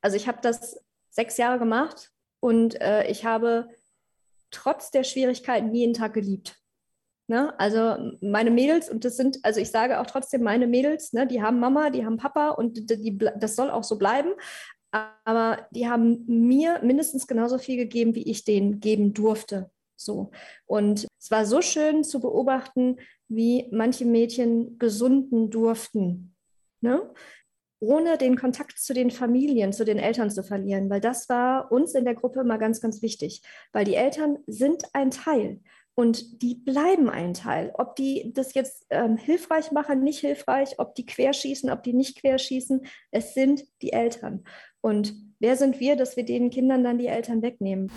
Also ich habe das sechs Jahre gemacht und äh, ich habe trotz der Schwierigkeiten jeden Tag geliebt. Ne? Also meine Mädels, und das sind, also ich sage auch trotzdem meine Mädels, ne, die haben Mama, die haben Papa und die, die, das soll auch so bleiben. Aber die haben mir mindestens genauso viel gegeben, wie ich denen geben durfte. So. Und es war so schön zu beobachten, wie manche Mädchen gesunden durften. Ne? Ohne den Kontakt zu den Familien, zu den Eltern zu verlieren, weil das war uns in der Gruppe immer ganz, ganz wichtig, weil die Eltern sind ein Teil und die bleiben ein Teil. Ob die das jetzt ähm, hilfreich machen, nicht hilfreich, ob die querschießen, ob die nicht querschießen, es sind die Eltern. Und wer sind wir, dass wir den Kindern dann die Eltern wegnehmen?